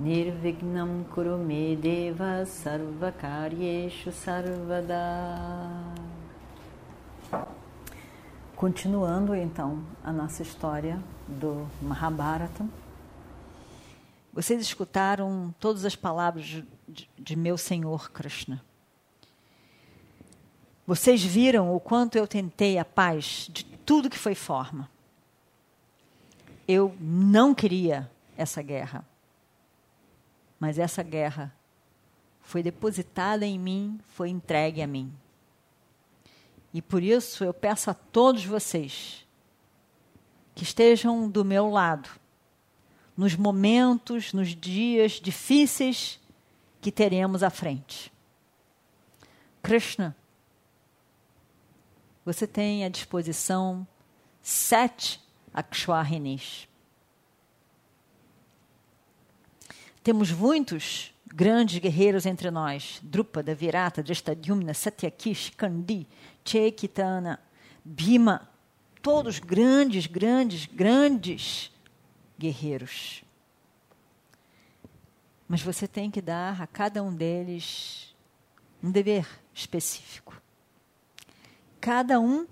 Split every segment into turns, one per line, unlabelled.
Nirvignam Kurume Deva Sarvakaryeshu Sarvada Continuando então a nossa história do Mahabharata. Vocês escutaram todas as palavras de, de meu Senhor Krishna. Vocês viram o quanto eu tentei a paz de tudo que foi forma. Eu não queria essa guerra. Mas essa guerra foi depositada em mim, foi entregue a mim. E por isso eu peço a todos vocês que estejam do meu lado, nos momentos, nos dias difíceis que teremos à frente. Krishna, você tem à disposição sete Akshwarinis. Temos muitos grandes guerreiros entre nós: Drupada, Virata, Drestadyumna, Satyakish, Kandi, Chaitanya, Bhima, todos grandes, grandes, grandes guerreiros. Mas você tem que dar a cada um deles um dever específico. Cada um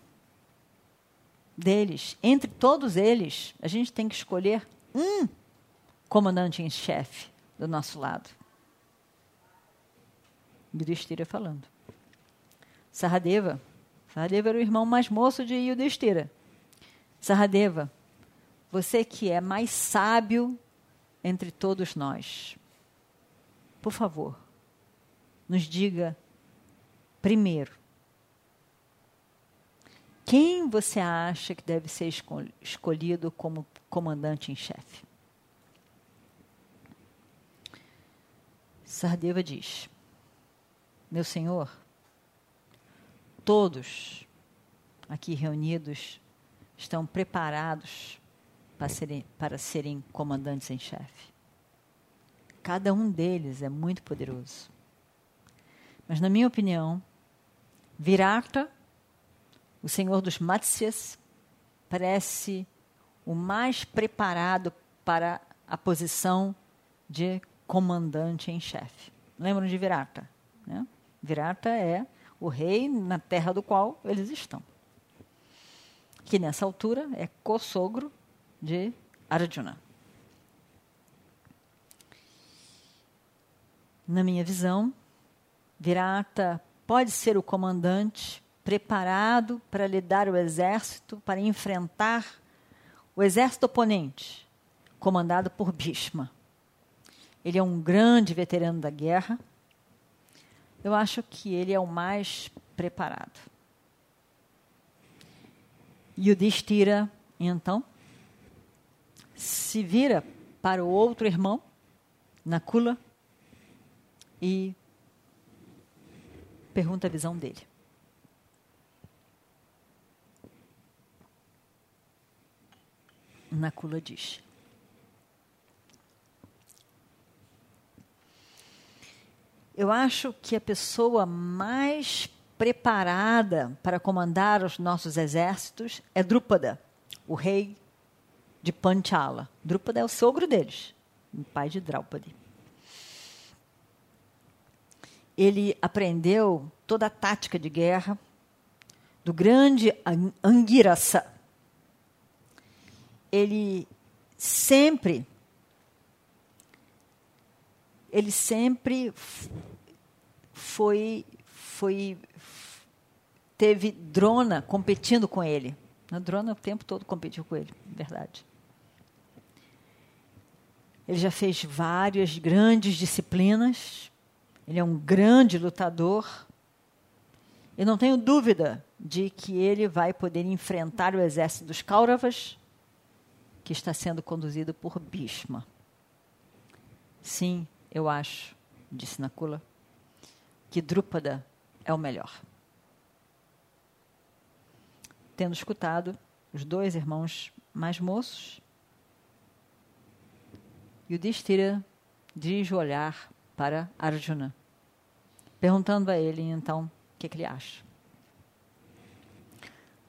deles, entre todos eles, a gente tem que escolher um comandante em chefe do nosso lado. Yudhishthira falando. Saradeva. Saradeva era o irmão mais moço de Yudhishthira. Saradeva, você que é mais sábio entre todos nós, por favor, nos diga primeiro quem você acha que deve ser escolhido como comandante em chefe? Sardeva diz: Meu Senhor, todos aqui reunidos estão preparados para serem, para serem comandantes em chefe. Cada um deles é muito poderoso. Mas, na minha opinião, Virata, o senhor dos Matsyas, parece o mais preparado para a posição de comandante em chefe. Lembram de Virata? Né? Virata é o rei na terra do qual eles estão. Que nessa altura é co-sogro de Arjuna. Na minha visão, Virata pode ser o comandante preparado para lidar o exército, para enfrentar o exército oponente, comandado por Bhishma. Ele é um grande veterano da guerra. Eu acho que ele é o mais preparado. Yudhishthira, então, se vira para o outro irmão, Nakula, e pergunta a visão dele. Nakula diz: Eu acho que a pessoa mais preparada para comandar os nossos exércitos é Drúpada, o rei de Panchala. Drúpada é o sogro deles, o pai de Draupadi. Ele aprendeu toda a tática de guerra do grande Angirasa. Ele sempre ele sempre foi, foi teve Drona competindo com ele. A Drona o tempo todo competiu com ele, verdade. Ele já fez várias grandes disciplinas. Ele é um grande lutador. Eu não tenho dúvida de que ele vai poder enfrentar o exército dos Kauravas, que está sendo conduzido por Bhishma. Sim, eu acho disse Nakula, que Drúpada é o melhor. Tendo escutado os dois irmãos mais moços, Yudhishthira dirige o olhar para Arjuna, perguntando a ele então o que, que ele acha.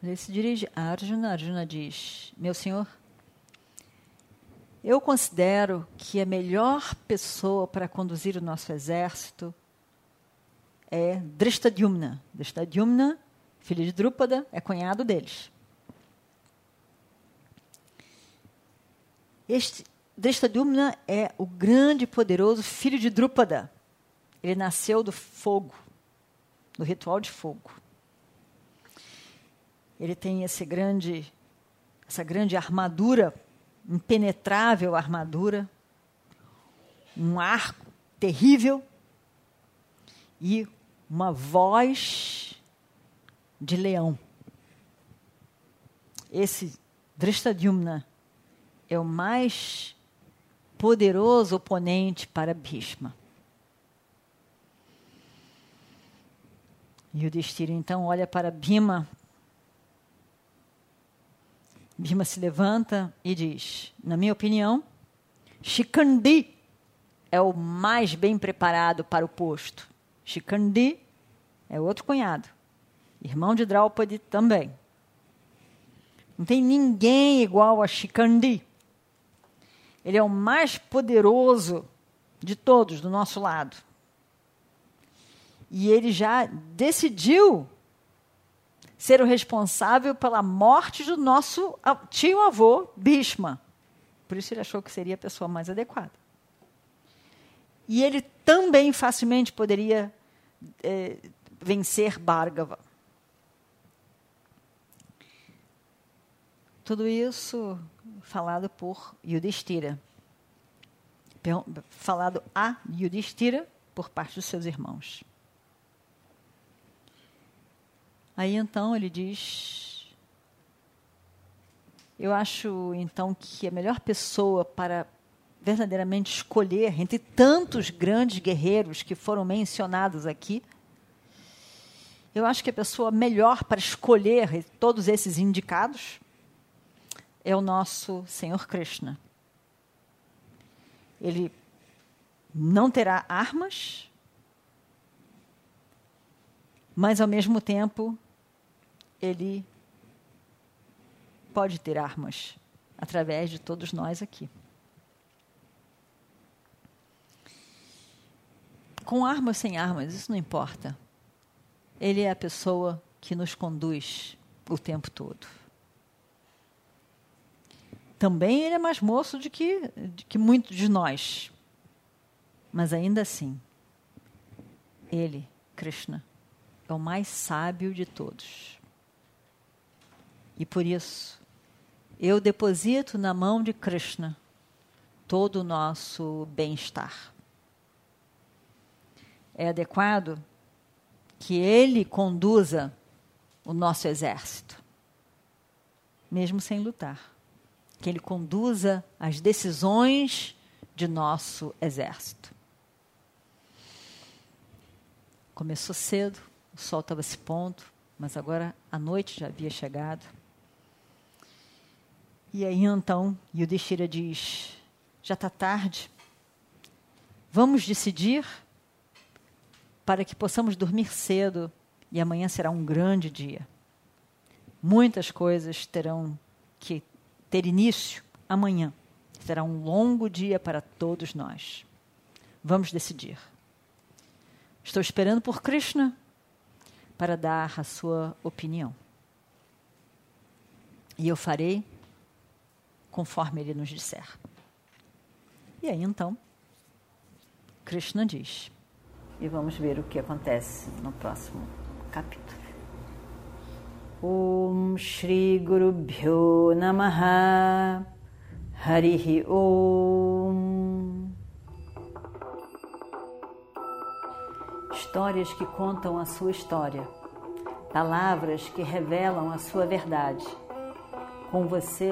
Ele se dirige a Arjuna. Arjuna diz: Meu senhor, eu considero que a melhor pessoa para conduzir o nosso exército é Drishtadyumna. Drishtadyumna, filho de Drúpada, é cunhado deles. Este Drishtadyumna é o grande e poderoso filho de Drúpada. Ele nasceu do fogo, do ritual de fogo. Ele tem esse grande, essa grande armadura, impenetrável armadura, um arco terrível e uma voz de leão. Esse Drishtadyumna é o mais poderoso oponente para Bhishma. E o Destiro então olha para Bhima Bhima se levanta e diz: Na minha opinião, Shikandi é o mais bem preparado para o posto. Shikandi é outro cunhado, irmão de Draupadi também. Não tem ninguém igual a Shikandi. Ele é o mais poderoso de todos do nosso lado. E ele já decidiu ser o responsável pela morte do nosso tio-avô Bhishma. Por isso ele achou que seria a pessoa mais adequada. E ele também facilmente poderia é, vencer Bhargava. Tudo isso falado por Yudhishthira. Falado a Yudhishthira por parte dos seus irmãos. Aí então ele diz: Eu acho então que a melhor pessoa para verdadeiramente escolher entre tantos grandes guerreiros que foram mencionados aqui, eu acho que a pessoa melhor para escolher todos esses indicados é o nosso Senhor Krishna. Ele não terá armas, mas ao mesmo tempo ele pode ter armas através de todos nós aqui. Com armas sem armas, isso não importa. Ele é a pessoa que nos conduz o tempo todo. Também ele é mais moço do que, de que muitos de nós. Mas ainda assim, ele, Krishna, é o mais sábio de todos. E por isso, eu deposito na mão de Krishna todo o nosso bem-estar. É adequado que ele conduza o nosso exército, mesmo sem lutar. Que ele conduza as decisões de nosso exército. Começou cedo, o sol estava se pondo, mas agora a noite já havia chegado. E aí então Yudhishthira diz: já está tarde, vamos decidir para que possamos dormir cedo e amanhã será um grande dia. Muitas coisas terão que ter início amanhã. Será um longo dia para todos nós. Vamos decidir. Estou esperando por Krishna para dar a sua opinião. E eu farei conforme ele nos disser. E aí então, Krishna diz. E vamos ver o que acontece no próximo capítulo. Om Shri Guru Bhyo Namaha Harihi Om Histórias que contam a sua história, palavras que revelam a sua verdade. Com você,